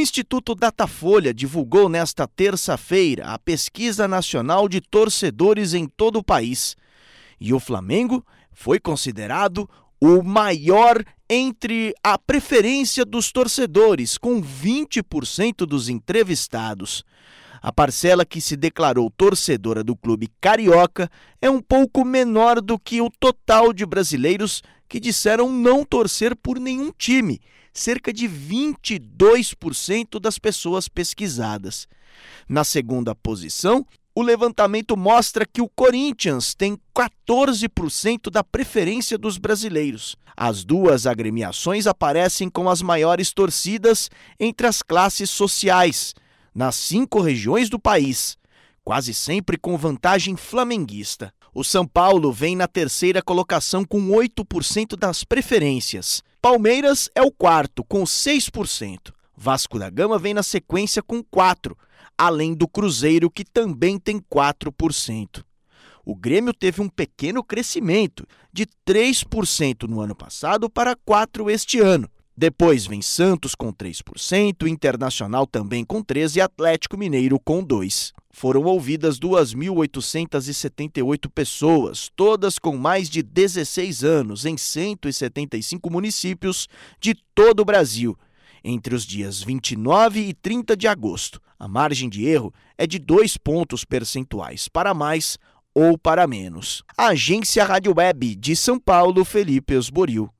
Instituto Datafolha divulgou nesta terça-feira a Pesquisa Nacional de Torcedores em todo o país. E o Flamengo foi considerado o maior entre a preferência dos torcedores, com 20% dos entrevistados. A parcela que se declarou torcedora do clube carioca é um pouco menor do que o total de brasileiros que disseram não torcer por nenhum time, cerca de 22% das pessoas pesquisadas. Na segunda posição, o levantamento mostra que o Corinthians tem 14% da preferência dos brasileiros. As duas agremiações aparecem com as maiores torcidas entre as classes sociais nas cinco regiões do país, quase sempre com vantagem flamenguista. O São Paulo vem na terceira colocação com 8% das preferências. Palmeiras é o quarto, com 6%. Vasco da Gama vem na sequência com 4%, além do Cruzeiro, que também tem 4%. O Grêmio teve um pequeno crescimento, de 3% no ano passado para 4% este ano. Depois vem Santos com 3%, Internacional também com 13% e Atlético Mineiro com 2%. Foram ouvidas 2.878 pessoas, todas com mais de 16 anos, em 175 municípios de todo o Brasil, entre os dias 29 e 30 de agosto. A margem de erro é de 2 pontos percentuais, para mais ou para menos. Agência Rádio Web de São Paulo, Felipe Osboril.